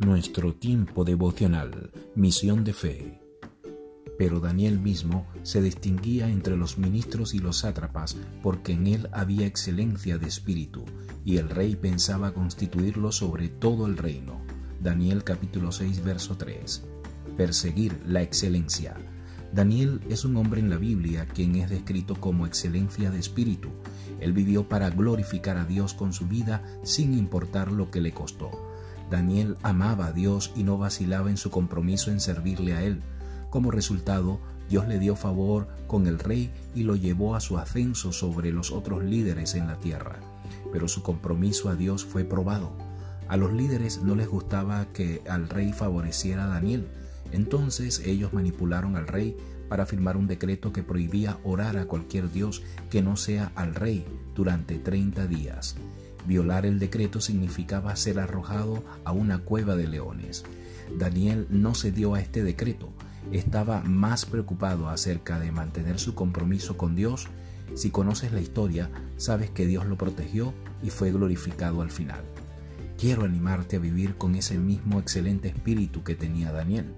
nuestro tiempo devocional, Misión de Fe. Pero Daniel mismo se distinguía entre los ministros y los sátrapas porque en él había excelencia de espíritu, y el rey pensaba constituirlo sobre todo el reino. Daniel capítulo 6 verso 3. Perseguir la excelencia. Daniel es un hombre en la Biblia quien es descrito como excelencia de espíritu. Él vivió para glorificar a Dios con su vida sin importar lo que le costó. Daniel amaba a Dios y no vacilaba en su compromiso en servirle a Él. Como resultado, Dios le dio favor con el rey y lo llevó a su ascenso sobre los otros líderes en la tierra. Pero su compromiso a Dios fue probado. A los líderes no les gustaba que al rey favoreciera a Daniel. Entonces ellos manipularon al rey para firmar un decreto que prohibía orar a cualquier dios que no sea al rey durante 30 días. Violar el decreto significaba ser arrojado a una cueva de leones. Daniel no cedió a este decreto, estaba más preocupado acerca de mantener su compromiso con Dios. Si conoces la historia, sabes que Dios lo protegió y fue glorificado al final. Quiero animarte a vivir con ese mismo excelente espíritu que tenía Daniel.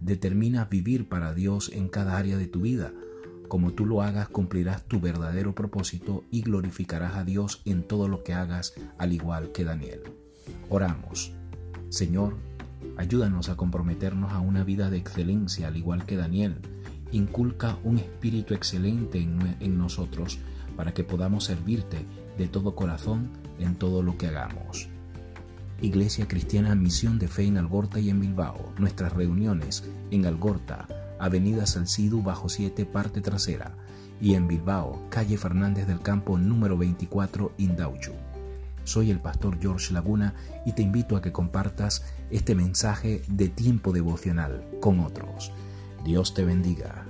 Determina vivir para Dios en cada área de tu vida como tú lo hagas, cumplirás tu verdadero propósito y glorificarás a Dios en todo lo que hagas, al igual que Daniel. Oramos. Señor, ayúdanos a comprometernos a una vida de excelencia, al igual que Daniel. Inculca un espíritu excelente en, nosotros para que podamos servirte de todo corazón en todo lo que hagamos. Iglesia Cristiana Misión de Fe en Algorta y en Bilbao. Nuestras reuniones en Algorta, Avenida Salcido bajo 7, parte trasera, y en Bilbao, calle Fernández del Campo número 24, Indauchu. Soy el pastor George Laguna y te invito a que compartas este mensaje de tiempo devocional con otros. Dios te bendiga.